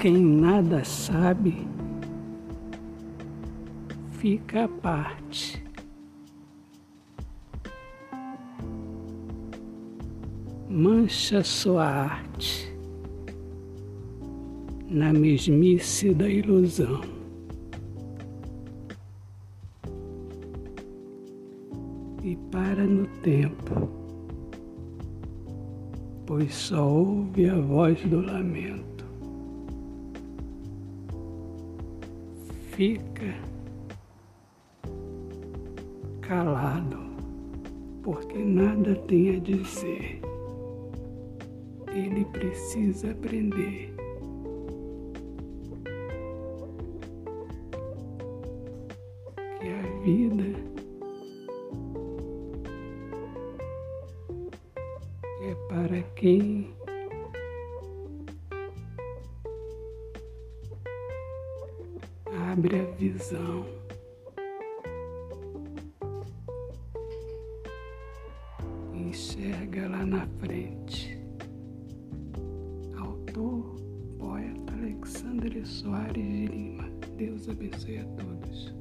quem nada sabe fica à parte. Mancha sua arte na mesmice da ilusão. E para no tempo, pois só ouve a voz do lamento. Fica calado, porque nada tem a dizer. Ele precisa aprender. Que a vida é para quem abre a visão. enxerga lá na frente. Autor, poeta Alexandre Soares de Lima. Deus abençoe a todos.